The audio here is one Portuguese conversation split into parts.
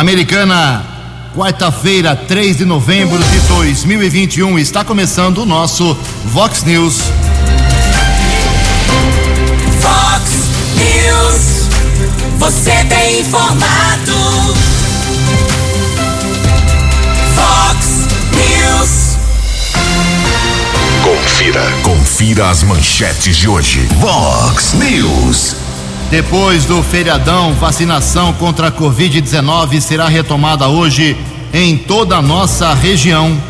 Americana, quarta-feira, 3 de novembro de 2021, está começando o nosso Vox News. Vox News, você tem informado. Vox News. Confira, confira as manchetes de hoje. Vox News. Depois do feriadão, vacinação contra a Covid-19 será retomada hoje em toda a nossa região.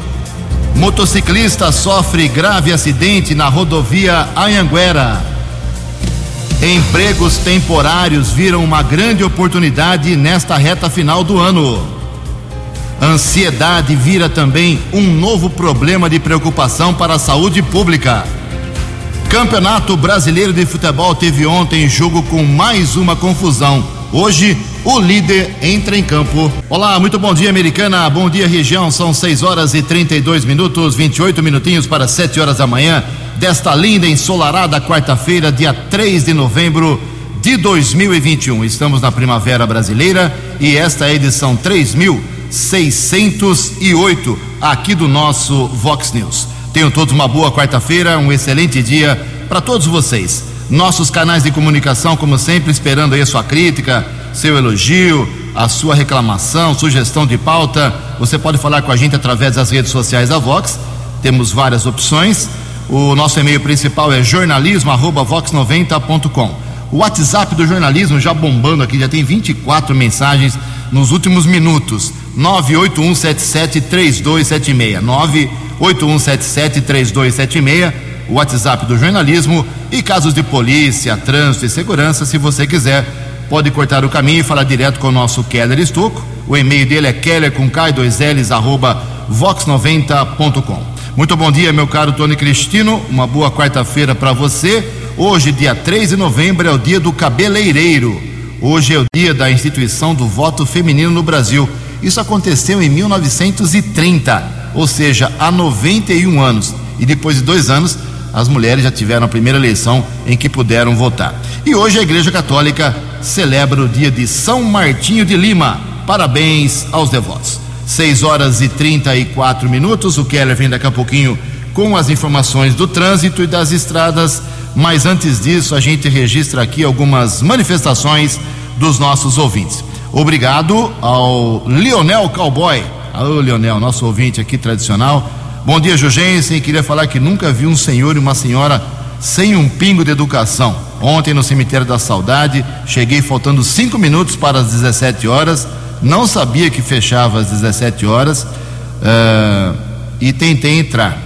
Motociclista sofre grave acidente na rodovia Anhanguera. Empregos temporários viram uma grande oportunidade nesta reta final do ano. Ansiedade vira também um novo problema de preocupação para a saúde pública. Campeonato Brasileiro de Futebol teve ontem jogo com mais uma confusão. Hoje, o líder entra em campo. Olá, muito bom dia, Americana. Bom dia, região. São 6 horas e 32 minutos, 28 minutinhos para 7 horas da manhã desta linda ensolarada quarta-feira, dia 3 de novembro de 2021. Estamos na Primavera Brasileira e esta é a edição 3608 aqui do nosso Vox News. Tenham todos uma boa quarta-feira, um excelente dia para todos vocês. Nossos canais de comunicação, como sempre, esperando aí a sua crítica, seu elogio, a sua reclamação, sugestão de pauta. Você pode falar com a gente através das redes sociais da Vox. Temos várias opções. O nosso e-mail principal é jornalismo@vox90.com. O WhatsApp do jornalismo já bombando aqui, já tem 24 mensagens nos últimos minutos. 981773276. 981773276, o WhatsApp do jornalismo e casos de polícia, trânsito e segurança, se você quiser, pode cortar o caminho e falar direto com o nosso Keller Estuco. O e-mail dele é keller com K2Ls arroba vox90.com. Muito bom dia, meu caro Tony Cristino. Uma boa quarta-feira para você. Hoje, dia 3 de novembro, é o dia do cabeleireiro. Hoje é o dia da instituição do voto feminino no Brasil. Isso aconteceu em 1930, ou seja, há 91 anos. E depois de dois anos, as mulheres já tiveram a primeira eleição em que puderam votar. E hoje a Igreja Católica celebra o dia de São Martinho de Lima. Parabéns aos devotos. 6 horas e 34 minutos. O Keller vem daqui a pouquinho com as informações do trânsito e das estradas. Mas antes disso, a gente registra aqui algumas manifestações dos nossos ouvintes. Obrigado ao Lionel Cowboy. Alô, Lionel, nosso ouvinte aqui tradicional. Bom dia, Jugensen. Queria falar que nunca vi um senhor e uma senhora sem um pingo de educação. Ontem no cemitério da Saudade, cheguei faltando cinco minutos para as 17 horas. Não sabia que fechava às 17 horas uh, e tentei entrar.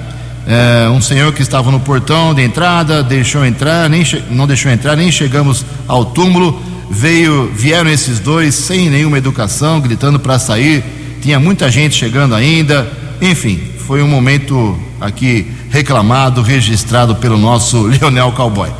Uh, um senhor que estava no portão de entrada deixou entrar, nem não deixou entrar, nem chegamos ao túmulo. Veio, vieram esses dois sem nenhuma educação, gritando para sair. Tinha muita gente chegando ainda. Enfim, foi um momento aqui reclamado, registrado pelo nosso Lionel Cowboy.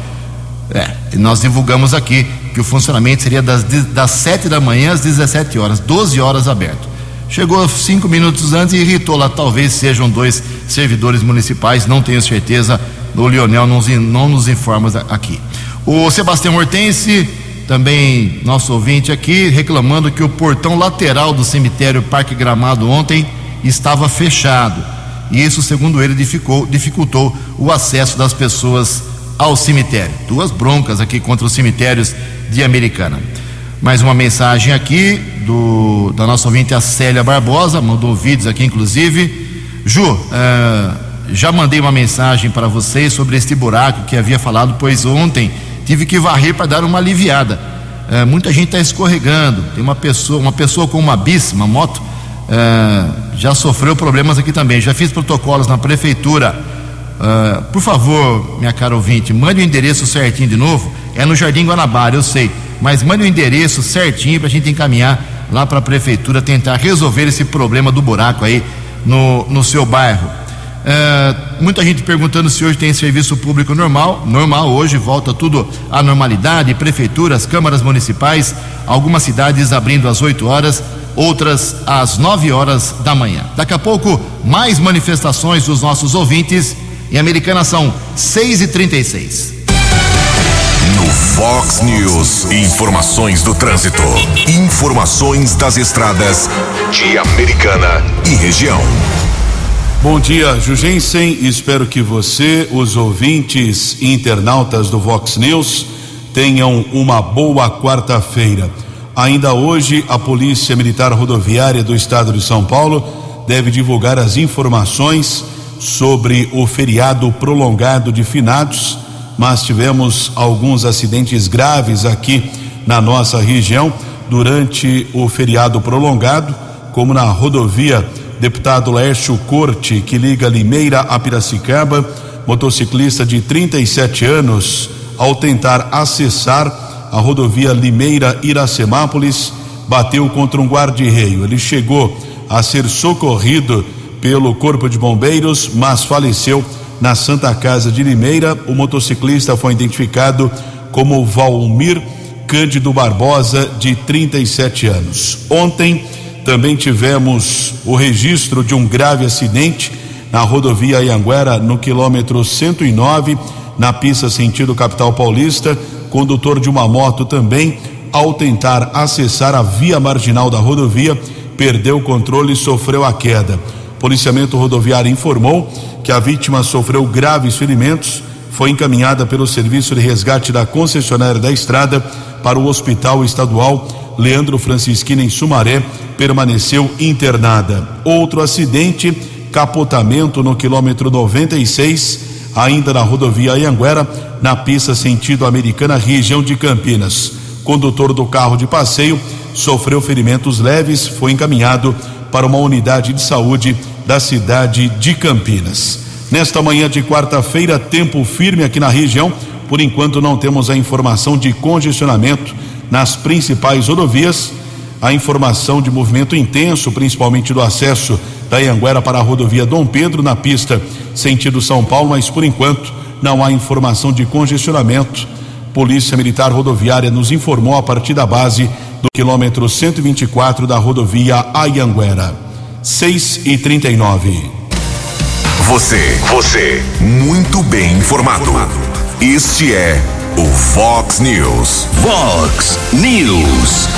É, nós divulgamos aqui que o funcionamento seria das, das 7 da manhã às 17 horas, 12 horas aberto. Chegou cinco minutos antes e irritou lá, talvez sejam dois servidores municipais, não tenho certeza. O Lionel não, não nos informa aqui. O Sebastião Hortense, também nosso ouvinte aqui, reclamando que o portão lateral do cemitério Parque Gramado ontem estava fechado. E isso, segundo ele, dificultou, dificultou o acesso das pessoas ao cemitério. Duas broncas aqui contra os cemitérios de Americana. Mais uma mensagem aqui do, da nossa ouvinte, a Célia Barbosa, mandou vídeos aqui, inclusive. Ju, uh, já mandei uma mensagem para vocês sobre este buraco que havia falado, pois ontem tive que varrer para dar uma aliviada. Uh, muita gente está escorregando. Tem uma pessoa, uma pessoa com uma bis, uma moto, uh, já sofreu problemas aqui também. Já fiz protocolos na prefeitura. por favor, minha cara ouvinte, mande o endereço certinho de novo. É no Jardim Guanabara, eu sei mas mande o endereço certinho para a gente encaminhar lá para a prefeitura tentar resolver esse problema do buraco aí no, no seu bairro. É, muita gente perguntando se hoje tem serviço público normal. Normal, hoje volta tudo à normalidade. Prefeituras, câmaras municipais, algumas cidades abrindo às 8 horas, outras às 9 horas da manhã. Daqui a pouco, mais manifestações dos nossos ouvintes. Em Americana são 6 e 36 No Fox News. Informações do trânsito. Informações das estradas de Americana e região. Bom dia, Jugensen. Espero que você, os ouvintes e internautas do Vox News, tenham uma boa quarta-feira. Ainda hoje, a Polícia Militar Rodoviária do Estado de São Paulo deve divulgar as informações sobre o feriado prolongado de finados, mas tivemos alguns acidentes graves aqui na nossa região durante o feriado prolongado, como na rodovia Deputado Laércio Corte, que liga Limeira a Piracicaba, motociclista de 37 anos, ao tentar acessar a rodovia Limeira Iracemápolis, bateu contra um guarda-reio. Ele chegou a ser socorrido pelo Corpo de Bombeiros, mas faleceu na Santa Casa de Limeira. O motociclista foi identificado como Valmir Cândido Barbosa, de 37 anos. Ontem também tivemos o registro de um grave acidente na rodovia Ianguera, no quilômetro 109, na pista sentido capital paulista. Condutor de uma moto também, ao tentar acessar a via marginal da rodovia, perdeu o controle e sofreu a queda policiamento rodoviário informou que a vítima sofreu graves ferimentos, foi encaminhada pelo serviço de resgate da concessionária da estrada para o Hospital Estadual Leandro Francisquini em Sumaré, permaneceu internada. Outro acidente, capotamento no quilômetro 96, ainda na rodovia Anhanguera, na pista sentido americana, região de Campinas. Condutor do carro de passeio sofreu ferimentos leves, foi encaminhado para uma unidade de saúde da cidade de Campinas. Nesta manhã de quarta-feira, tempo firme aqui na região. Por enquanto, não temos a informação de congestionamento nas principais rodovias. A informação de movimento intenso, principalmente do acesso da Ianguera para a rodovia Dom Pedro, na pista sentido São Paulo, mas por enquanto não há informação de congestionamento. Polícia Militar Rodoviária nos informou a partir da base do quilômetro 124 da rodovia Ayanguera. 6 e 39. Você, você, muito bem informado. Este é o Fox News. Fox News.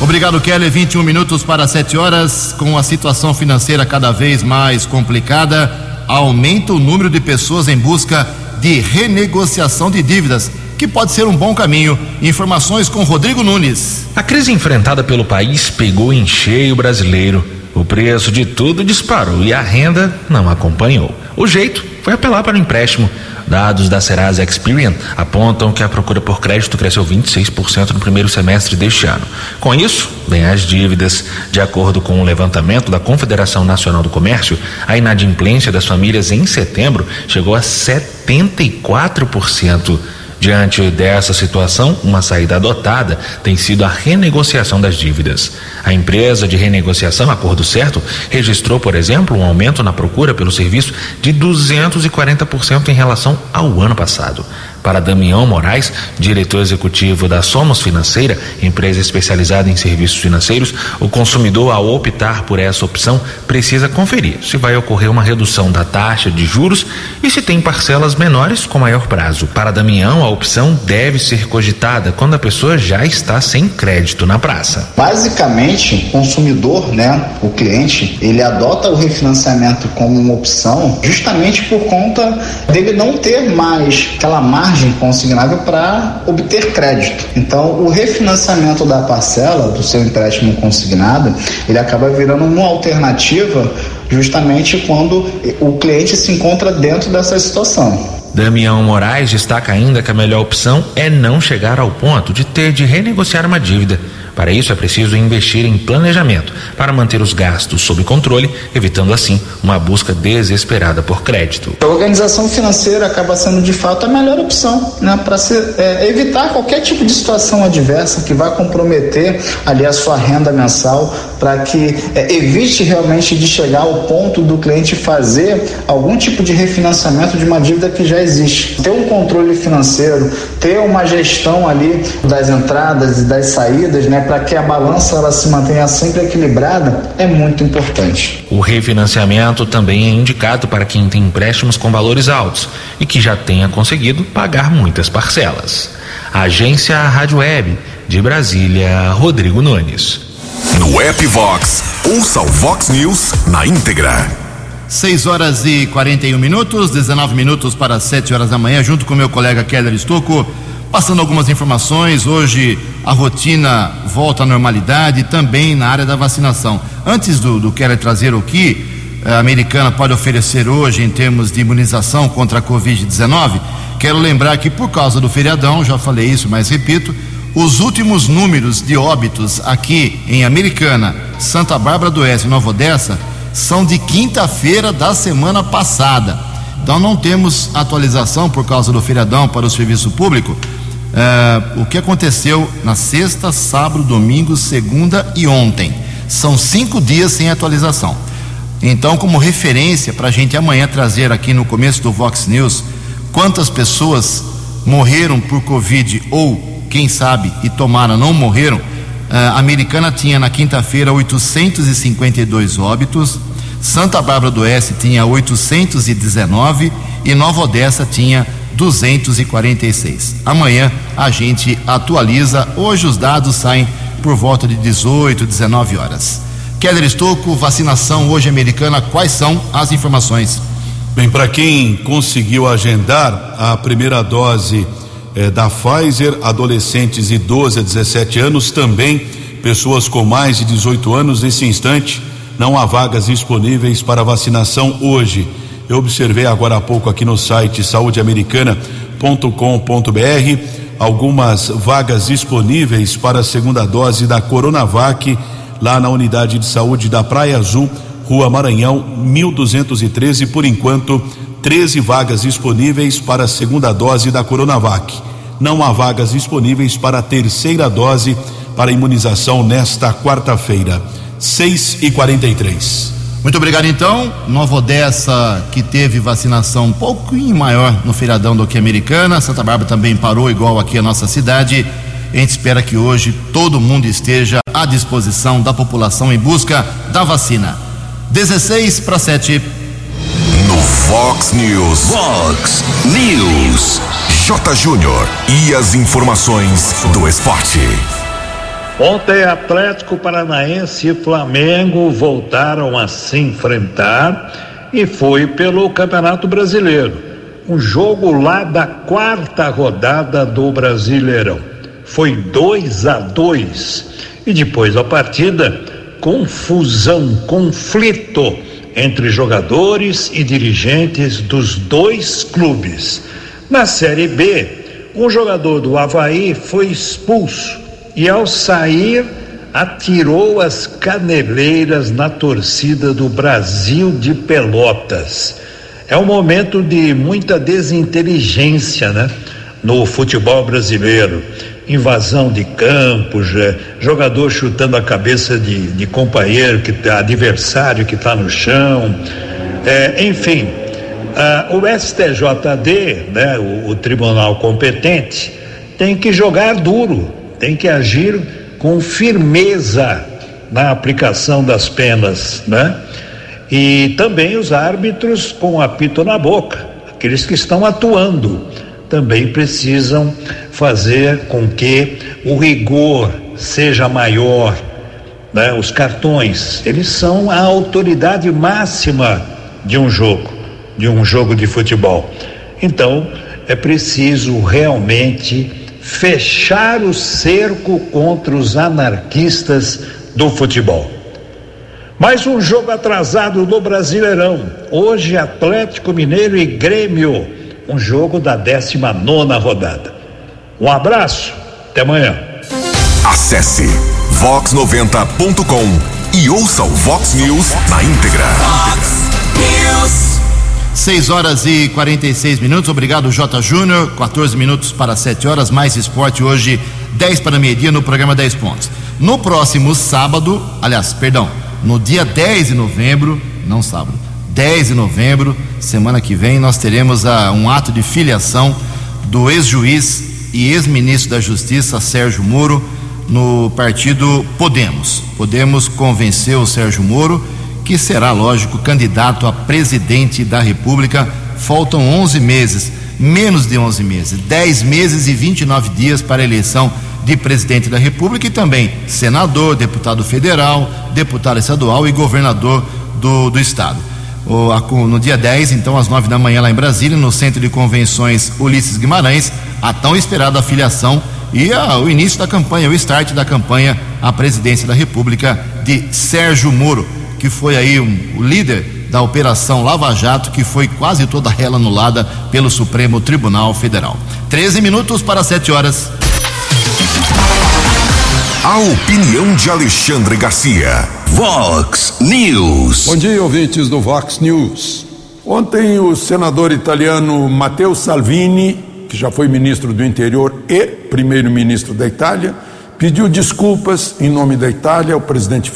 Obrigado, Kelly. 21 minutos para 7 horas. Com a situação financeira cada vez mais complicada, aumenta o número de pessoas em busca de renegociação de dívidas, que pode ser um bom caminho. Informações com Rodrigo Nunes. A crise enfrentada pelo país pegou em cheio o brasileiro. O preço de tudo disparou e a renda não acompanhou. O jeito foi apelar para o empréstimo. Dados da Serasa Experian apontam que a procura por crédito cresceu 26% no primeiro semestre deste ano. Com isso, vem as dívidas. De acordo com o um levantamento da Confederação Nacional do Comércio, a inadimplência das famílias em setembro chegou a 74%. Diante dessa situação, uma saída adotada tem sido a renegociação das dívidas. A empresa de renegociação Acordo Certo registrou, por exemplo, um aumento na procura pelo serviço de 240% em relação ao ano passado. Para Damião Moraes, diretor executivo da Somos Financeira, empresa especializada em serviços financeiros, o consumidor, ao optar por essa opção, precisa conferir se vai ocorrer uma redução da taxa de juros e se tem parcelas menores com maior prazo. Para Damião, a opção deve ser cogitada quando a pessoa já está sem crédito na praça. Basicamente, o consumidor, né, o cliente, ele adota o refinanciamento como uma opção justamente por conta dele não ter mais aquela margem margem consignável para obter crédito. Então, o refinanciamento da parcela do seu empréstimo consignado, ele acaba virando uma alternativa justamente quando o cliente se encontra dentro dessa situação. Damião Moraes destaca ainda que a melhor opção é não chegar ao ponto de ter de renegociar uma dívida para isso é preciso investir em planejamento para manter os gastos sob controle, evitando assim uma busca desesperada por crédito. A organização financeira acaba sendo de fato a melhor opção, né, para é, evitar qualquer tipo de situação adversa que vai comprometer ali a sua renda mensal, para que é, evite realmente de chegar ao ponto do cliente fazer algum tipo de refinanciamento de uma dívida que já existe. Ter um controle financeiro, ter uma gestão ali das entradas e das saídas, né, para que a balança ela se mantenha sempre equilibrada é muito importante. O refinanciamento também é indicado para quem tem empréstimos com valores altos e que já tenha conseguido pagar muitas parcelas. Agência Rádio Web, de Brasília, Rodrigo Nunes. No app Vox, ouça o Vox News na íntegra. 6 horas e 41 minutos, 19 minutos para 7 horas da manhã, junto com meu colega Keller Estocco, passando algumas informações. Hoje a rotina volta à normalidade também na área da vacinação. Antes do, do Keller trazer o que a americana pode oferecer hoje em termos de imunização contra a Covid-19, quero lembrar que por causa do feriadão, já falei isso, mas repito, os últimos números de óbitos aqui em Americana, Santa Bárbara do Oeste e Nova Odessa são de quinta-feira da semana passada. Então não temos atualização por causa do feriadão para o serviço público. É, o que aconteceu na sexta, sábado, domingo, segunda e ontem. São cinco dias sem atualização. Então, como referência para a gente amanhã trazer aqui no começo do Vox News quantas pessoas morreram por Covid ou, quem sabe, e tomaram, não morreram, a Americana tinha na quinta-feira 852 óbitos, Santa Bárbara do Oeste tinha 819 e Nova Odessa tinha 246. Amanhã a gente atualiza, hoje os dados saem por volta de 18, 19 horas. Keller Estocco, vacinação hoje americana, quais são as informações? Bem, para quem conseguiu agendar a primeira dose eh, da Pfizer, adolescentes de 12 a 17 anos, também pessoas com mais de 18 anos, nesse instante, não há vagas disponíveis para vacinação hoje. Eu observei agora há pouco aqui no site saudeamericana.com.br algumas vagas disponíveis para a segunda dose da Coronavac lá na unidade de saúde da Praia Azul, Rua Maranhão, 1213, por enquanto, 13 vagas disponíveis para a segunda dose da Coronavac. Não há vagas disponíveis para a terceira dose para imunização nesta quarta-feira. 6 e 43 Muito obrigado então. Nova Odessa, que teve vacinação um pouquinho maior no feriadão do que a americana. Santa Bárbara também parou igual aqui a nossa cidade. A gente espera que hoje todo mundo esteja à disposição da população em busca da vacina. 16 para 7. No Vox News. Vox News. J. Júnior. E as informações do esporte. Ontem, Atlético Paranaense e Flamengo voltaram a se enfrentar e foi pelo Campeonato Brasileiro. Um jogo lá da quarta rodada do Brasileirão. Foi 2 a 2 e depois da partida, confusão, conflito entre jogadores e dirigentes dos dois clubes. Na Série B, um jogador do Havaí foi expulso e, ao sair, atirou as caneleiras na torcida do Brasil de Pelotas. É um momento de muita desinteligência, né? No futebol brasileiro. Invasão de campos, é, jogador chutando a cabeça de, de companheiro, que tá, adversário que está no chão. É, enfim, ah, o STJD, né, o, o tribunal competente, tem que jogar duro, tem que agir com firmeza na aplicação das penas, né? E também os árbitros com apito na boca, aqueles que estão atuando, também precisam fazer com que o rigor seja maior. Né? Os cartões, eles são a autoridade máxima de um jogo, de um jogo de futebol. Então, é preciso realmente fechar o cerco contra os anarquistas do futebol. Mais um jogo atrasado do Brasileirão. Hoje, Atlético Mineiro e Grêmio. Um jogo da 19 nona rodada. Um abraço, até amanhã. Acesse vox90.com e ouça o Vox News na íntegra. Vox News. 6 horas e 46 minutos. Obrigado, J. Júnior. 14 minutos para 7 horas. Mais esporte hoje, 10 para meio-dia no programa 10 pontos. No próximo sábado, aliás, perdão, no dia 10 de novembro, não sábado, 10 de novembro, semana que vem, nós teremos a, um ato de filiação do ex-juiz e ex-ministro da Justiça, Sérgio Moro, no partido Podemos. Podemos convencer o Sérgio Moro que será, lógico, candidato a presidente da República. Faltam 11 meses menos de 11 meses, 10 meses e 29 dias para a eleição de presidente da República e também senador, deputado federal, deputado estadual e governador do, do estado. O, a, no dia 10, então, às 9 da manhã, lá em Brasília, no Centro de Convenções Ulisses Guimarães, a tão esperada afiliação e a, o início da campanha, o start da campanha à presidência da República de Sérgio Moro, que foi aí um, o líder da Operação Lava Jato, que foi quase toda ela anulada pelo Supremo Tribunal Federal. 13 minutos para 7 horas. A opinião de Alexandre Garcia. Vox News. Bom dia, ouvintes do Vox News. Ontem o senador italiano Matteo Salvini, que já foi ministro do Interior e primeiro-ministro da Itália, pediu desculpas em nome da Itália ao presidente,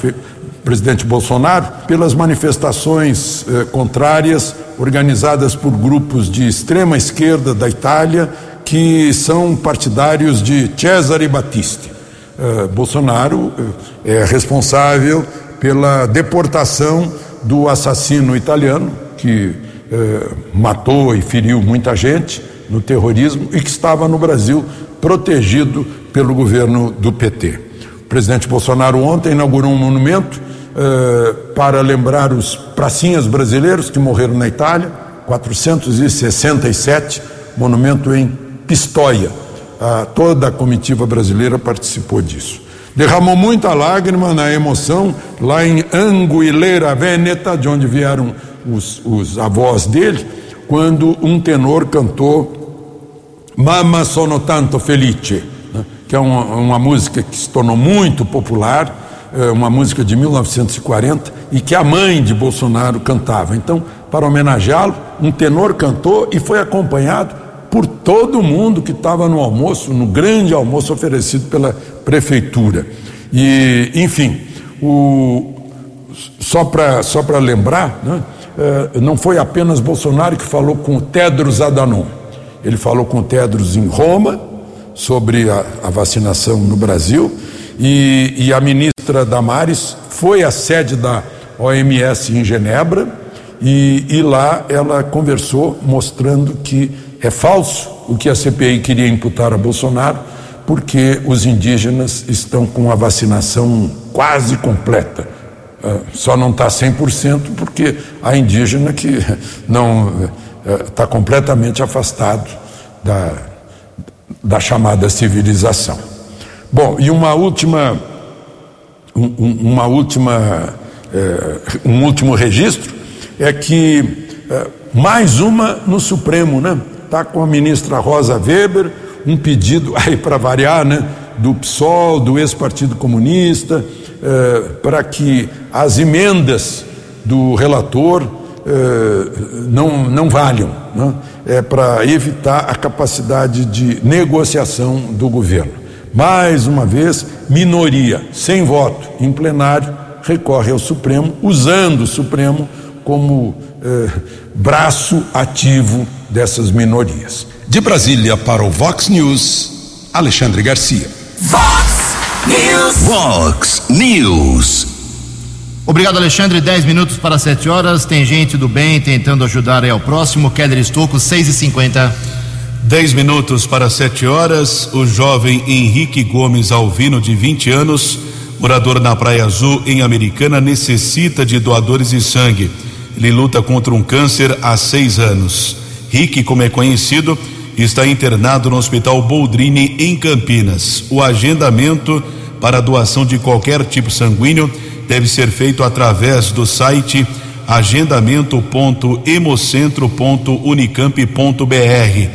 presidente Bolsonaro pelas manifestações eh, contrárias organizadas por grupos de extrema esquerda da Itália que são partidários de Cesare Battisti. Eh, Bolsonaro eh, é responsável pela deportação do assassino italiano que eh, matou e feriu muita gente no terrorismo e que estava no Brasil protegido pelo governo do PT. Presidente Bolsonaro ontem inaugurou um monumento para lembrar os pracinhas brasileiros que morreram na Itália, 467, monumento em Pistoia. Ah, toda a comitiva brasileira participou disso. Derramou muita lágrima na emoção lá em Anguilera Veneta, de onde vieram os, os avós dele, quando um tenor cantou Mamma sono tanto felice? Que é uma, uma, música que se tornou muito popular, é uma música de 1940 e que a mãe de Bolsonaro cantava. Então, para homenageá-lo, um tenor cantou e foi acompanhado por todo mundo que estava no almoço, no grande almoço oferecido pela prefeitura. E, enfim, o, só para só lembrar, né, é, não foi apenas Bolsonaro que falou com o Tedros Adhanom. Ele falou com o Tedros em Roma sobre a, a vacinação no Brasil e, e a ministra Damares foi à sede da OMS em Genebra e, e lá ela conversou mostrando que é falso o que a CPI queria imputar a Bolsonaro, porque os indígenas estão com a vacinação quase completa. Ah, só não está 100% porque há indígena que não está completamente afastado da, da chamada civilização. Bom, e uma última, um, uma última, é, um último registro é que é, mais uma no Supremo, né? está com a ministra Rosa Weber, um pedido aí para variar, né, do PSOL, do ex-Partido Comunista, eh, para que as emendas do relator eh, não, não valham, né? É para evitar a capacidade de negociação do governo. Mais uma vez, minoria, sem voto em plenário, recorre ao Supremo, usando o Supremo como eh, braço ativo dessas minorias. De Brasília para o Vox News, Alexandre Garcia. Vox News. Vox News. Obrigado, Alexandre. 10 minutos para 7 horas. Tem gente do bem tentando ajudar aí ao próximo. Keller Estocco, 6 e 50 10 minutos para 7 horas. O jovem Henrique Gomes Alvino, de 20 anos, morador na Praia Azul, em Americana, necessita de doadores de sangue. Ele luta contra um câncer há seis anos. Rick, como é conhecido, está internado no Hospital Boldrini, em Campinas. O agendamento para doação de qualquer tipo sanguíneo deve ser feito através do site agendamento.hemocentro.unicamp.br.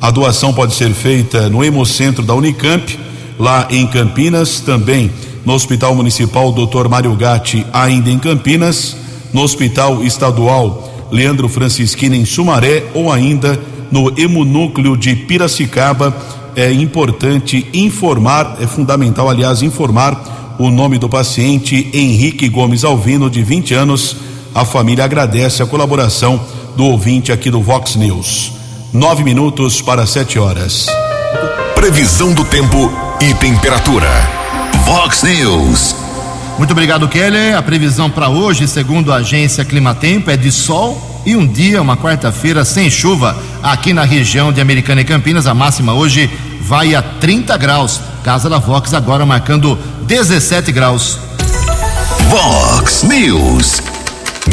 A doação pode ser feita no Hemocentro da Unicamp, lá em Campinas, também no Hospital Municipal Dr. Mário Gatti, ainda em Campinas no Hospital Estadual Leandro Francisquini em Sumaré ou ainda no Hemonúcleo de Piracicaba. É importante informar, é fundamental, aliás, informar o nome do paciente Henrique Gomes Alvino, de 20 anos. A família agradece a colaboração do ouvinte aqui do Vox News. Nove minutos para sete horas. Previsão do tempo e temperatura. Vox News. Muito obrigado, Keller. A previsão para hoje, segundo a agência Climatempo, é de sol e um dia, uma quarta-feira, sem chuva. Aqui na região de Americana e Campinas, a máxima hoje vai a 30 graus. Casa da Vox agora marcando 17 graus. Vox News.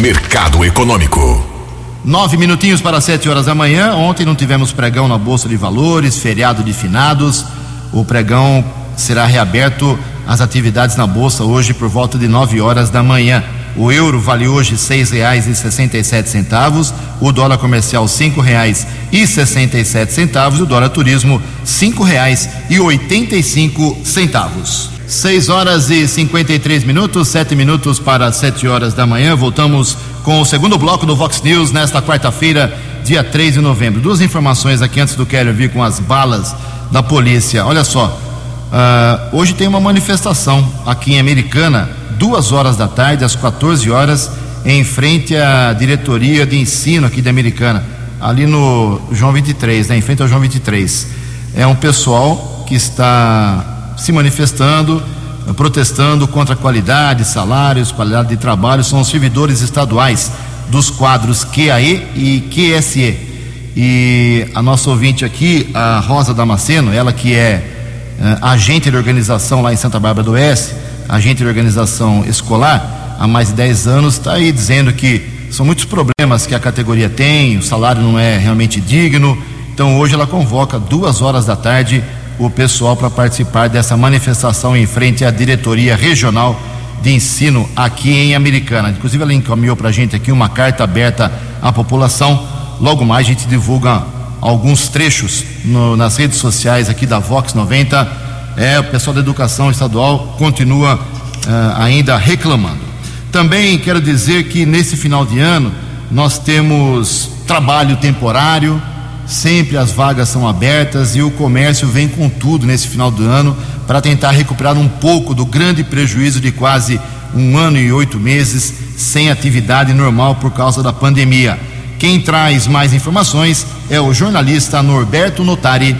Mercado Econômico. Nove minutinhos para sete horas da manhã. Ontem não tivemos pregão na Bolsa de Valores, feriado de finados. O pregão será reaberto as atividades na Bolsa hoje por volta de nove horas da manhã. O euro vale hoje sete centavos, o dólar comercial cinco reais e o dólar turismo cinco reais e oitenta centavos. Seis horas e cinquenta e três minutos, sete minutos para sete horas da manhã. Voltamos com o segundo bloco do Vox News nesta quarta-feira, dia 3 de novembro. Duas informações aqui antes do Keller vir com as balas da polícia. Olha só, uh, hoje tem uma manifestação aqui em Americana, duas horas da tarde, às 14 horas, em frente à diretoria de ensino aqui de Americana, ali no João 23, né, em frente ao João 23. É um pessoal que está se manifestando, protestando contra a qualidade, salários, qualidade de trabalho, são os servidores estaduais dos quadros QAE e QSE. E a nossa ouvinte aqui, a Rosa Damasceno, ela que é uh, agente de organização lá em Santa Bárbara do Oeste, agente de organização escolar, há mais de 10 anos, está aí dizendo que são muitos problemas que a categoria tem, o salário não é realmente digno. Então hoje ela convoca duas horas da tarde o pessoal para participar dessa manifestação em frente à diretoria regional de ensino aqui em Americana. Inclusive, ela encaminhou para a gente aqui uma carta aberta à população. Logo mais a gente divulga alguns trechos no, nas redes sociais aqui da Vox 90. É, o pessoal da educação estadual continua uh, ainda reclamando. Também quero dizer que nesse final de ano nós temos trabalho temporário sempre as vagas são abertas e o comércio vem com tudo nesse final do ano para tentar recuperar um pouco do grande prejuízo de quase um ano e oito meses sem atividade normal por causa da pandemia. Quem traz mais informações é o jornalista Norberto Notari.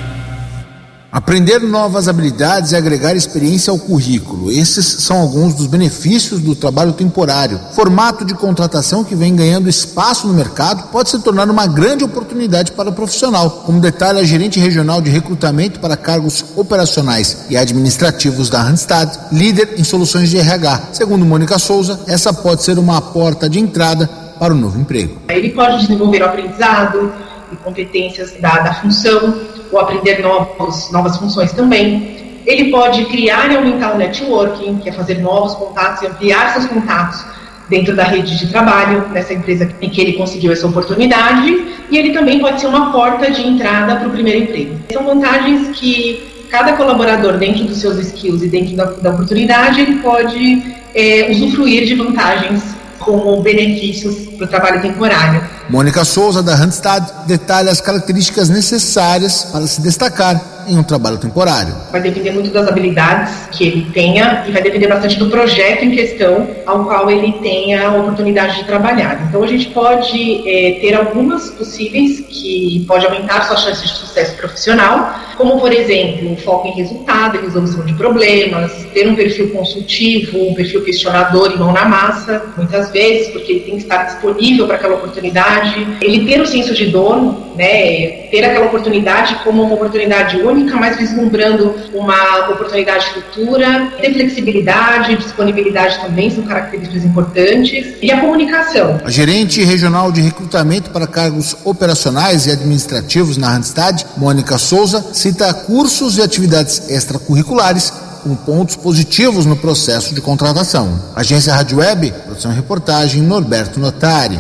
Aprender novas habilidades e agregar experiência ao currículo. Esses são alguns dos benefícios do trabalho temporário. Formato de contratação que vem ganhando espaço no mercado pode se tornar uma grande oportunidade para o profissional, como detalha a gerente regional de recrutamento para cargos operacionais e administrativos da Randstad, líder em soluções de RH. Segundo Mônica Souza, essa pode ser uma porta de entrada para o novo emprego. Ele pode desenvolver o aprendizado e competências da, da função ou aprender novos, novas funções também. Ele pode criar e aumentar o networking, que é fazer novos contatos e ampliar seus contatos dentro da rede de trabalho nessa empresa em que ele conseguiu essa oportunidade. E ele também pode ser uma porta de entrada para o primeiro emprego. São vantagens que cada colaborador, dentro dos seus skills e dentro da, da oportunidade, ele pode é, usufruir de vantagens como benefícios para o trabalho temporário. Mônica Souza, da Randstad, detalha as características necessárias para se destacar em um trabalho temporário. Vai depender muito das habilidades que ele tenha e vai depender bastante do projeto em questão ao qual ele tenha a oportunidade de trabalhar. Então a gente pode é, ter algumas possíveis que pode aumentar suas chances de sucesso profissional, como por exemplo, foco em resultado, resolução de problemas, ter um perfil consultivo, um perfil questionador e mão na massa, muitas vezes, porque ele tem que estar disponível para aquela oportunidade, ele ter o senso de dono, né, ter aquela oportunidade como uma oportunidade única única, mas vislumbrando uma oportunidade futura. Ter flexibilidade, disponibilidade também são características importantes. E a comunicação. A gerente regional de recrutamento para cargos operacionais e administrativos na Randstad, Mônica Souza, cita cursos e atividades extracurriculares com pontos positivos no processo de contratação. Agência Rádio Web, produção e reportagem Norberto Notari.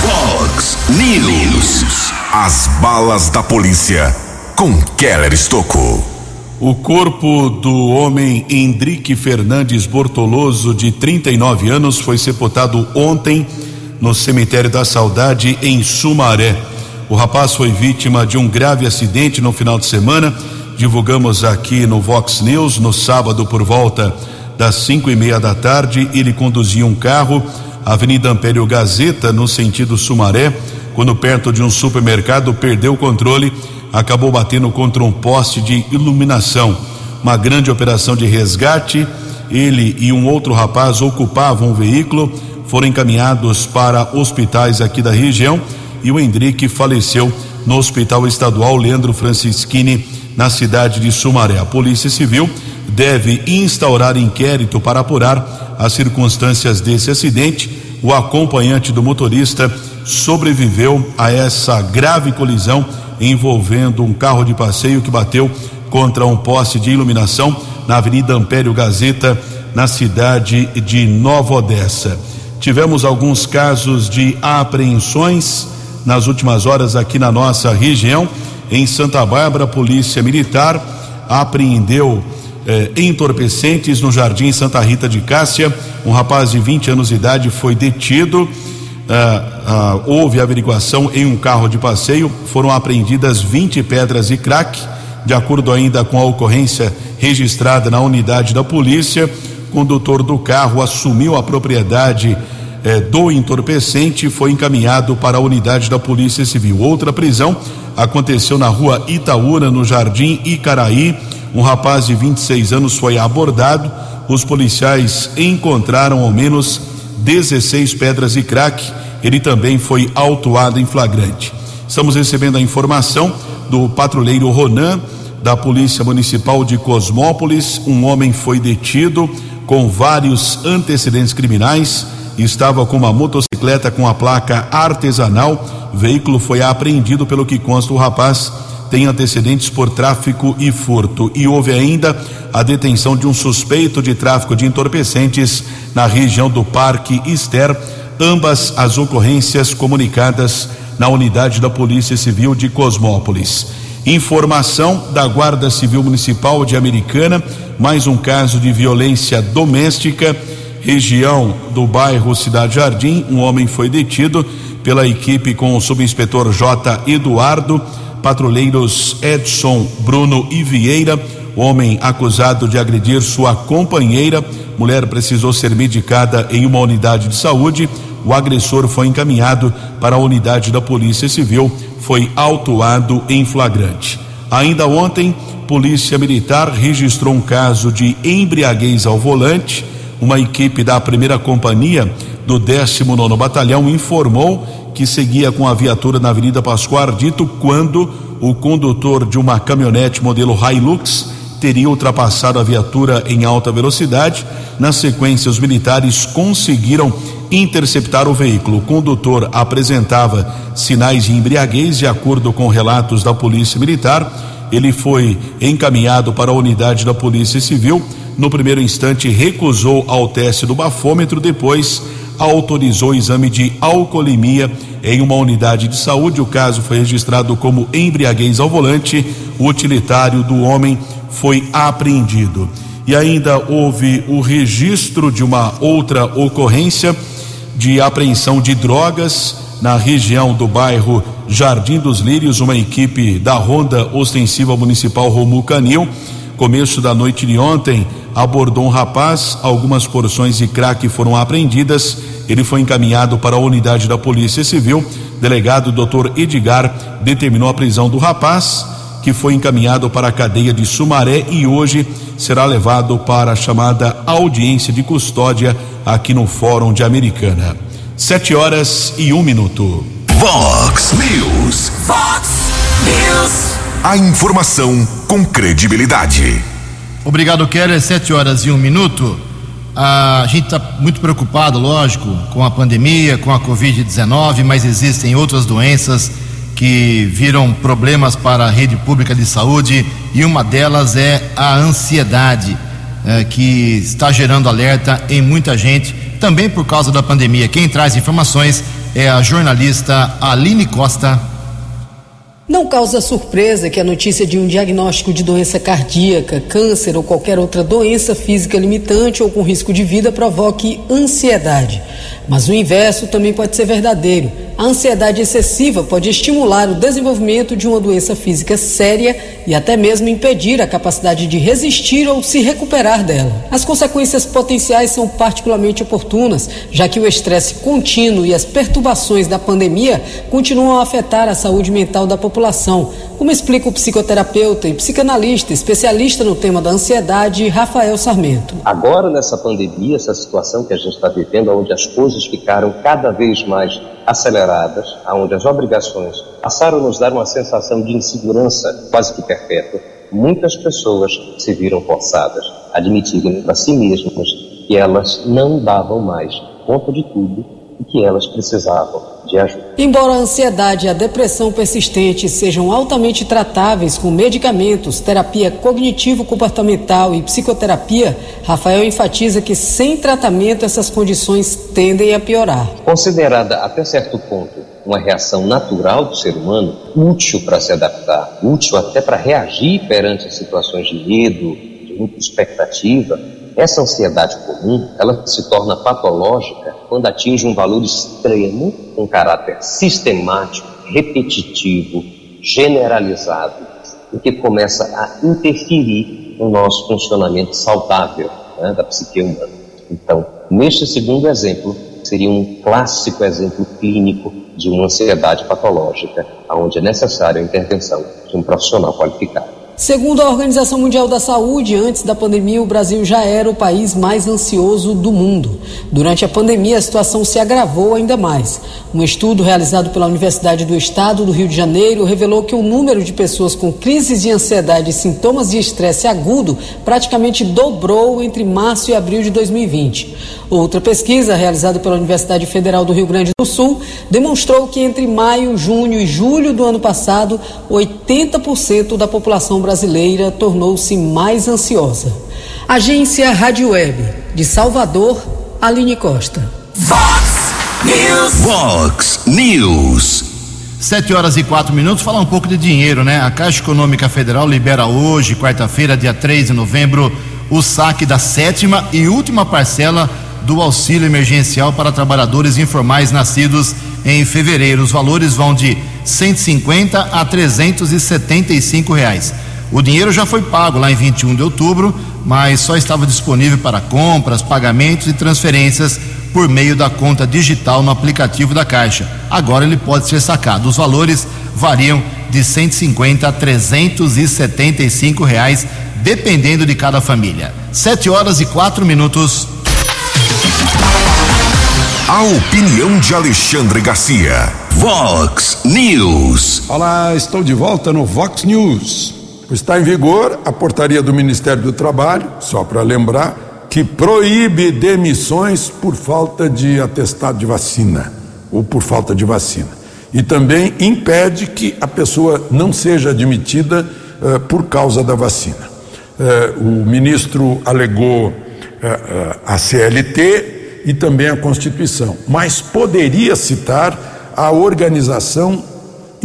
Fox News. As balas da polícia com Keller Estocco. O corpo do homem Hendrique Fernandes Bortoloso, de 39 anos, foi sepultado ontem no cemitério da Saudade, em Sumaré. O rapaz foi vítima de um grave acidente no final de semana. Divulgamos aqui no Vox News no sábado por volta das cinco e meia da tarde. Ele conduzia um carro, Avenida Ampério Gazeta, no sentido Sumaré quando perto de um supermercado perdeu o controle, acabou batendo contra um poste de iluminação. Uma grande operação de resgate Ele e um outro rapaz ocupavam o veículo, foram encaminhados para hospitais aqui da região e o Hendrick faleceu no Hospital Estadual Leandro Francischini, na cidade de Sumaré. A Polícia Civil deve instaurar inquérito para apurar as circunstâncias desse acidente. O acompanhante do motorista sobreviveu a essa grave colisão envolvendo um carro de passeio que bateu contra um poste de iluminação na Avenida Ampério Gazeta, na cidade de Nova Odessa. Tivemos alguns casos de apreensões nas últimas horas aqui na nossa região. Em Santa Bárbara, a Polícia Militar apreendeu eh, entorpecentes no Jardim Santa Rita de Cássia. Um rapaz de 20 anos de idade foi detido. Ah, ah, houve averiguação em um carro de passeio. Foram apreendidas 20 pedras de crack. De acordo ainda com a ocorrência registrada na unidade da polícia, o condutor do carro assumiu a propriedade eh, do entorpecente e foi encaminhado para a unidade da Polícia Civil. Outra prisão aconteceu na rua Itaúna, no Jardim Icaraí. Um rapaz de 26 anos foi abordado. Os policiais encontraram ao menos 16 pedras de crack. Ele também foi autuado em flagrante. Estamos recebendo a informação do patrulheiro Ronan, da Polícia Municipal de Cosmópolis. Um homem foi detido com vários antecedentes criminais. Estava com uma motocicleta com a placa artesanal. O veículo foi apreendido, pelo que consta o rapaz tem antecedentes por tráfico e furto. E houve ainda a detenção de um suspeito de tráfico de entorpecentes na região do Parque Ester. Ambas as ocorrências comunicadas na unidade da Polícia Civil de Cosmópolis. Informação da Guarda Civil Municipal de Americana, mais um caso de violência doméstica, região do bairro Cidade Jardim. Um homem foi detido pela equipe com o subinspetor J. Eduardo, patrulheiros Edson, Bruno e Vieira. Homem acusado de agredir sua companheira. Mulher precisou ser medicada em uma unidade de saúde. O agressor foi encaminhado para a unidade da Polícia Civil, foi autuado em flagrante. Ainda ontem, Polícia Militar registrou um caso de embriaguez ao volante. Uma equipe da primeira companhia do 19 Batalhão informou que seguia com a viatura na Avenida Pascoal Ardito quando o condutor de uma caminhonete modelo Hilux teria ultrapassado a viatura em alta velocidade. Na sequência, os militares conseguiram interceptar o veículo. O condutor apresentava sinais de embriaguez, de acordo com relatos da Polícia Militar. Ele foi encaminhado para a unidade da Polícia Civil. No primeiro instante, recusou ao teste do bafômetro, depois autorizou o exame de alcoolemia em uma unidade de saúde. O caso foi registrado como embriaguez ao volante. O utilitário do homem foi apreendido. E ainda houve o registro de uma outra ocorrência de apreensão de drogas na região do bairro Jardim dos Lírios. Uma equipe da Ronda Ostensiva Municipal Romu Canil, começo da noite de ontem, abordou um rapaz. Algumas porções de crack foram apreendidas. Ele foi encaminhado para a unidade da Polícia Civil. Delegado Dr. Edgar determinou a prisão do rapaz que foi encaminhado para a cadeia de Sumaré e hoje será levado para a chamada audiência de custódia aqui no Fórum de Americana. Sete horas e um minuto. Vox News. Vox News. A informação com credibilidade. Obrigado, Keller. Sete horas e um minuto. A gente está muito preocupado, lógico, com a pandemia, com a Covid-19, mas existem outras doenças que viram problemas para a rede pública de saúde e uma delas é a ansiedade, é, que está gerando alerta em muita gente, também por causa da pandemia. Quem traz informações é a jornalista Aline Costa. Não causa surpresa que a notícia de um diagnóstico de doença cardíaca, câncer ou qualquer outra doença física limitante ou com risco de vida provoque ansiedade. Mas o inverso também pode ser verdadeiro. A ansiedade excessiva pode estimular o desenvolvimento de uma doença física séria e até mesmo impedir a capacidade de resistir ou se recuperar dela. As consequências potenciais são particularmente oportunas, já que o estresse contínuo e as perturbações da pandemia continuam a afetar a saúde mental da população como explica o psicoterapeuta e psicanalista, especialista no tema da ansiedade, Rafael Sarmento. Agora, nessa pandemia, essa situação que a gente está vivendo, onde as coisas ficaram cada vez mais aceleradas, onde as obrigações passaram a nos dar uma sensação de insegurança quase que perpétua, muitas pessoas se viram forçadas a admitirem para si mesmas que elas não davam mais conta de tudo e que elas precisavam de ajuda. Embora a ansiedade e a depressão persistente sejam altamente tratáveis com medicamentos, terapia cognitivo-comportamental e psicoterapia, Rafael enfatiza que sem tratamento essas condições tendem a piorar. Considerada até certo ponto uma reação natural do ser humano, útil para se adaptar, útil até para reagir perante situações de medo, de muita expectativa, essa ansiedade comum, ela se torna patológica quando atinge um valor extremo, com caráter sistemático, repetitivo, generalizado, e que começa a interferir no nosso funcionamento saudável né, da psique humana. Então, neste segundo exemplo, seria um clássico exemplo clínico de uma ansiedade patológica, onde é necessária a intervenção de um profissional qualificado. Segundo a Organização Mundial da Saúde, antes da pandemia, o Brasil já era o país mais ansioso do mundo. Durante a pandemia, a situação se agravou ainda mais. Um estudo realizado pela Universidade do Estado do Rio de Janeiro revelou que o número de pessoas com crises de ansiedade e sintomas de estresse agudo praticamente dobrou entre março e abril de 2020. Outra pesquisa, realizada pela Universidade Federal do Rio Grande do Sul, demonstrou que entre maio, junho e julho do ano passado, 80% da população brasileira tornou-se mais ansiosa. Agência Rádio Web, de Salvador, Aline Costa. Vox News. Vox News. Sete horas e quatro minutos, falar um pouco de dinheiro, né? A Caixa Econômica Federal libera hoje, quarta-feira, dia 3 de novembro, o saque da sétima e última parcela do auxílio emergencial para trabalhadores informais nascidos em fevereiro. Os valores vão de 150 a 375 reais. O dinheiro já foi pago lá em 21 de outubro, mas só estava disponível para compras, pagamentos e transferências por meio da conta digital no aplicativo da Caixa. Agora ele pode ser sacado. Os valores variam de 150 a 375 reais, dependendo de cada família. Sete horas e quatro minutos. A opinião de Alexandre Garcia. Vox News. Olá, estou de volta no Vox News. Está em vigor a portaria do Ministério do Trabalho, só para lembrar, que proíbe demissões por falta de atestado de vacina ou por falta de vacina. E também impede que a pessoa não seja admitida uh, por causa da vacina. Uh, o ministro alegou uh, a CLT e também a Constituição, mas poderia citar a Organização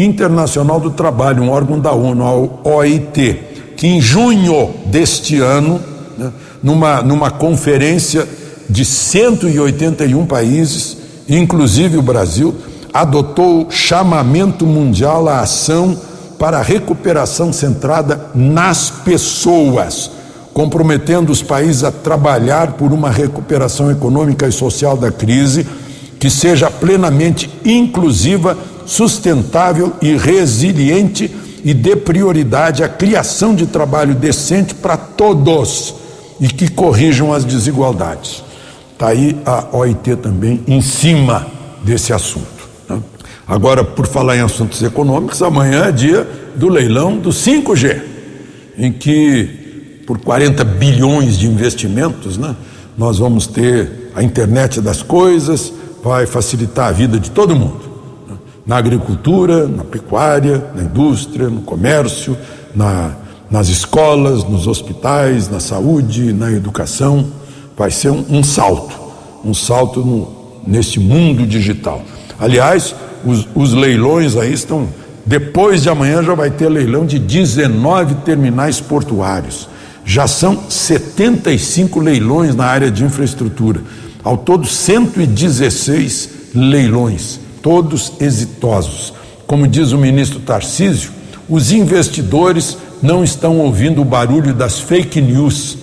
Internacional do Trabalho, um órgão da ONU, a OIT, que em junho deste ano, né, numa, numa conferência de 181 países, inclusive o Brasil, adotou chamamento mundial à ação para a recuperação centrada nas pessoas comprometendo os países a trabalhar por uma recuperação econômica e social da crise que seja plenamente inclusiva, sustentável e resiliente e dê prioridade à criação de trabalho decente para todos e que corrijam as desigualdades. Está aí a OIT também em cima desse assunto. Né? Agora, por falar em assuntos econômicos, amanhã é dia do leilão do 5G, em que por 40 bilhões de investimentos, né? nós vamos ter a internet das coisas, vai facilitar a vida de todo mundo. Na agricultura, na pecuária, na indústria, no comércio, na, nas escolas, nos hospitais, na saúde, na educação. Vai ser um, um salto, um salto no, nesse mundo digital. Aliás, os, os leilões aí estão. Depois de amanhã já vai ter leilão de 19 terminais portuários. Já são 75 leilões na área de infraestrutura. Ao todo, 116 leilões, todos exitosos. Como diz o ministro Tarcísio, os investidores não estão ouvindo o barulho das fake news,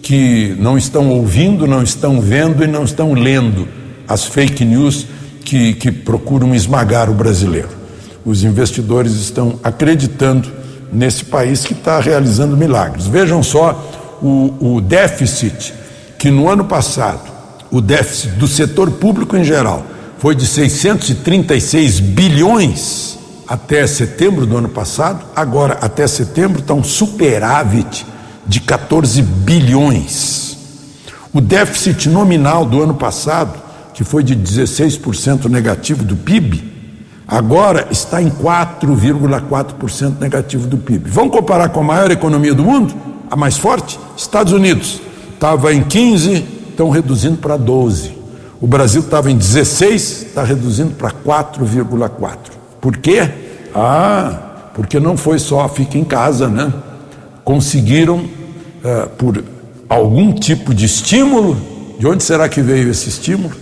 que não estão ouvindo, não estão vendo e não estão lendo as fake news que, que procuram esmagar o brasileiro. Os investidores estão acreditando nesse país que está realizando milagres. Vejam só o, o déficit que no ano passado, o déficit do setor público em geral, foi de 636 bilhões até setembro do ano passado, agora até setembro está um superávit de 14 bilhões. O déficit nominal do ano passado, que foi de 16% negativo do PIB, agora está em 4,4% negativo do PIB. Vamos comparar com a maior economia do mundo? A mais forte? Estados Unidos. Estava em 15, estão reduzindo para 12. O Brasil estava em 16, está reduzindo para 4,4. Por quê? Ah, porque não foi só fica em casa, né? Conseguiram, uh, por algum tipo de estímulo, de onde será que veio esse estímulo?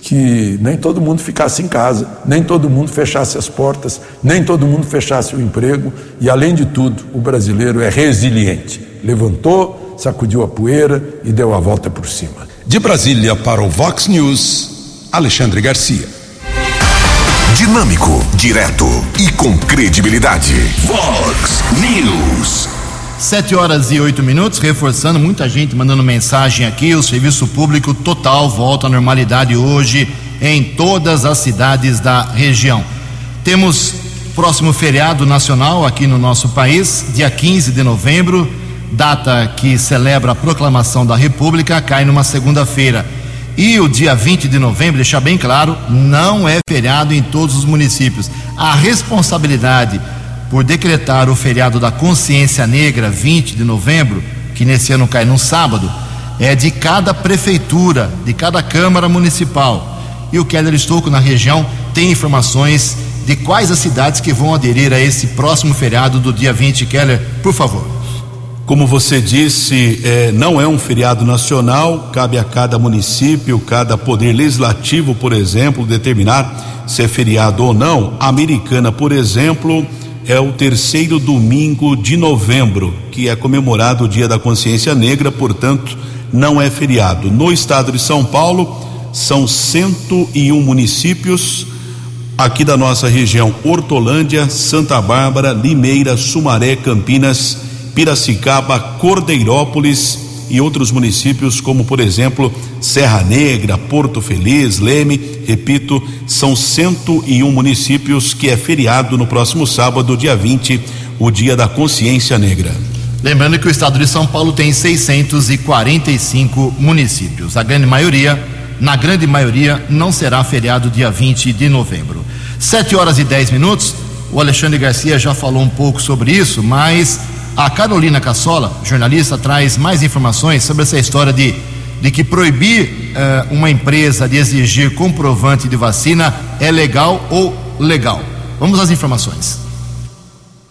Que nem todo mundo ficasse em casa, nem todo mundo fechasse as portas, nem todo mundo fechasse o emprego, e além de tudo, o brasileiro é resiliente. Levantou, sacudiu a poeira e deu a volta por cima. De Brasília para o Vox News, Alexandre Garcia. Dinâmico, direto e com credibilidade. Vox News. Sete horas e oito minutos, reforçando, muita gente mandando mensagem aqui. O serviço público total volta à normalidade hoje em todas as cidades da região. Temos próximo feriado nacional aqui no nosso país, dia 15 de novembro, data que celebra a proclamação da República, cai numa segunda-feira. E o dia 20 de novembro, deixar bem claro, não é feriado em todos os municípios. A responsabilidade por decretar o feriado da consciência negra, 20 de novembro, que nesse ano cai num sábado, é de cada prefeitura, de cada Câmara Municipal. E o Keller Estouco, na região, tem informações de quais as cidades que vão aderir a esse próximo feriado do dia 20. Keller, por favor. Como você disse, é, não é um feriado nacional, cabe a cada município, cada poder legislativo, por exemplo, determinar se é feriado ou não. A americana, por exemplo, é o terceiro domingo de novembro, que é comemorado o Dia da Consciência Negra, portanto, não é feriado. No estado de São Paulo, são 101 municípios aqui da nossa região: Hortolândia, Santa Bárbara, Limeira, Sumaré, Campinas Piracicaba, Cordeirópolis e outros municípios, como por exemplo Serra Negra, Porto Feliz, Leme. Repito, são 101 municípios que é feriado no próximo sábado, dia 20, o Dia da Consciência Negra. Lembrando que o estado de São Paulo tem 645 municípios. A grande maioria, na grande maioria, não será feriado dia 20 de novembro. 7 horas e 10 minutos. O Alexandre Garcia já falou um pouco sobre isso, mas a Carolina Cassola, jornalista, traz mais informações sobre essa história de, de que proibir uh, uma empresa de exigir comprovante de vacina é legal ou legal. Vamos às informações.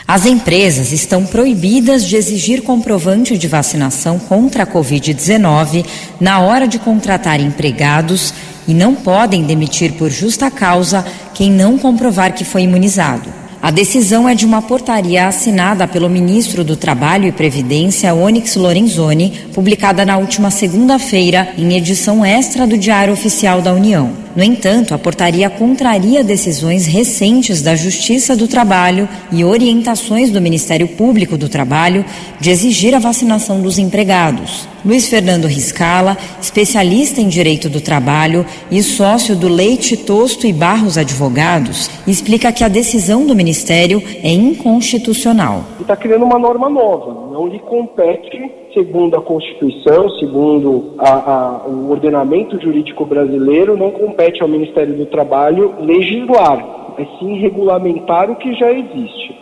As empresas estão proibidas de exigir comprovante de vacinação contra a Covid-19 na hora de contratar empregados e não podem demitir por justa causa quem não comprovar que foi imunizado. A decisão é de uma portaria assinada pelo ministro do Trabalho e Previdência, Onyx Lorenzoni, publicada na última segunda-feira em edição extra do Diário Oficial da União. No entanto, a portaria contraria decisões recentes da Justiça do Trabalho e orientações do Ministério Público do Trabalho de exigir a vacinação dos empregados. Luiz Fernando Riscala, especialista em direito do trabalho e sócio do Leite Tosto e Barros Advogados, explica que a decisão do Ministério é inconstitucional. Está criando uma norma nova, não lhe compete, segundo a Constituição, segundo a, a, o ordenamento jurídico brasileiro, não compete ao Ministério do Trabalho legislar, é sim regulamentar o que já existe.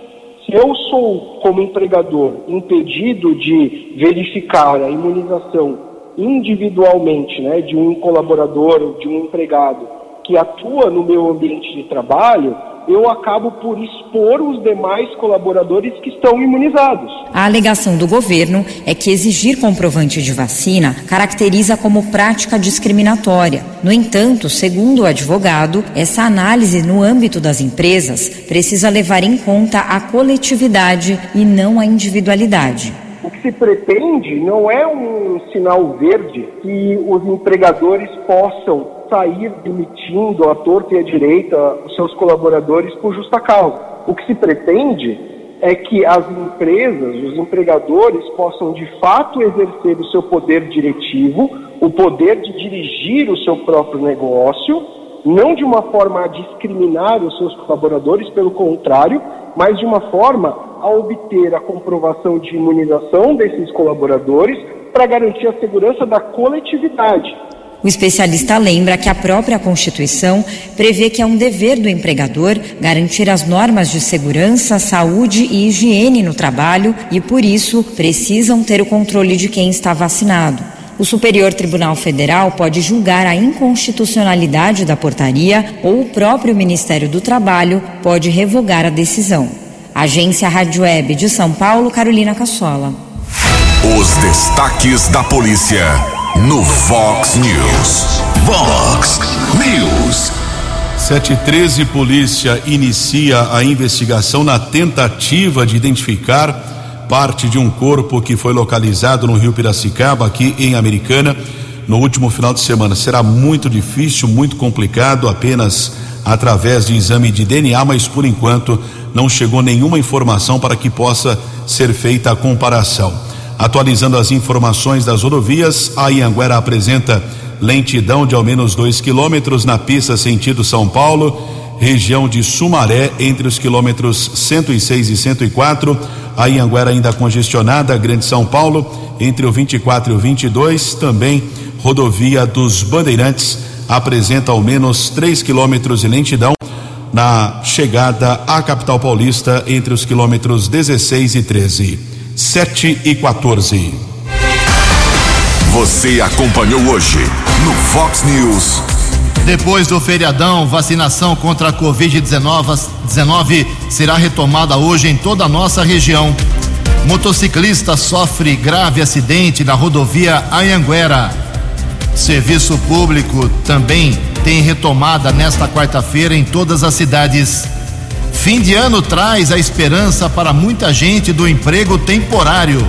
Se eu sou, como empregador, impedido de verificar a imunização individualmente né, de um colaborador, de um empregado que atua no meu ambiente de trabalho, eu acabo por expor os demais colaboradores que estão imunizados. A alegação do governo é que exigir comprovante de vacina caracteriza como prática discriminatória. No entanto, segundo o advogado, essa análise no âmbito das empresas precisa levar em conta a coletividade e não a individualidade. O que se pretende não é um sinal verde que os empregadores possam sair demitindo à torta e à direita os seus colaboradores por justa causa. O que se pretende é que as empresas, os empregadores possam de fato exercer o seu poder diretivo, o poder de dirigir o seu próprio negócio, não de uma forma a discriminar os seus colaboradores, pelo contrário, mas de uma forma a obter a comprovação de imunização desses colaboradores para garantir a segurança da coletividade. O especialista lembra que a própria Constituição prevê que é um dever do empregador garantir as normas de segurança, saúde e higiene no trabalho e, por isso, precisam ter o controle de quem está vacinado. O Superior Tribunal Federal pode julgar a inconstitucionalidade da portaria ou o próprio Ministério do Trabalho pode revogar a decisão. Agência Rádio Web de São Paulo, Carolina Cassola. Os destaques da polícia no Vox News. Vox News. 713 Polícia inicia a investigação na tentativa de identificar parte de um corpo que foi localizado no Rio Piracicaba, aqui em Americana, no último final de semana. Será muito difícil, muito complicado, apenas através de exame de DNA, mas por enquanto não chegou nenhuma informação para que possa ser feita a comparação. Atualizando as informações das rodovias, a Ianguera apresenta lentidão de ao menos 2 quilômetros na pista sentido São Paulo, região de Sumaré, entre os quilômetros 106 e 104. A Ianguera ainda congestionada, Grande São Paulo, entre o 24 e o 22. Também rodovia dos Bandeirantes apresenta ao menos 3 quilômetros de lentidão na chegada à capital paulista, entre os quilômetros 16 e 13. 7 e 14. Você acompanhou hoje no Fox News. Depois do feriadão, vacinação contra a Covid-19 será retomada hoje em toda a nossa região. Motociclista sofre grave acidente na rodovia Anhanguera. Serviço público também tem retomada nesta quarta-feira em todas as cidades. Fim de ano traz a esperança para muita gente do emprego temporário.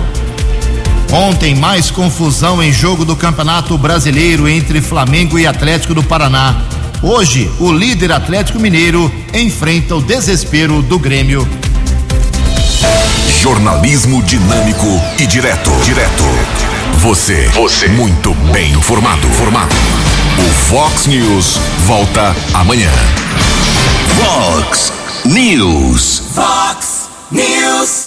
Ontem, mais confusão em jogo do Campeonato Brasileiro entre Flamengo e Atlético do Paraná. Hoje, o líder Atlético Mineiro enfrenta o desespero do Grêmio. Jornalismo dinâmico e direto. Direto. Você. Você. Muito bem informado. Formado. O Fox News volta amanhã. Fox News. Fox News.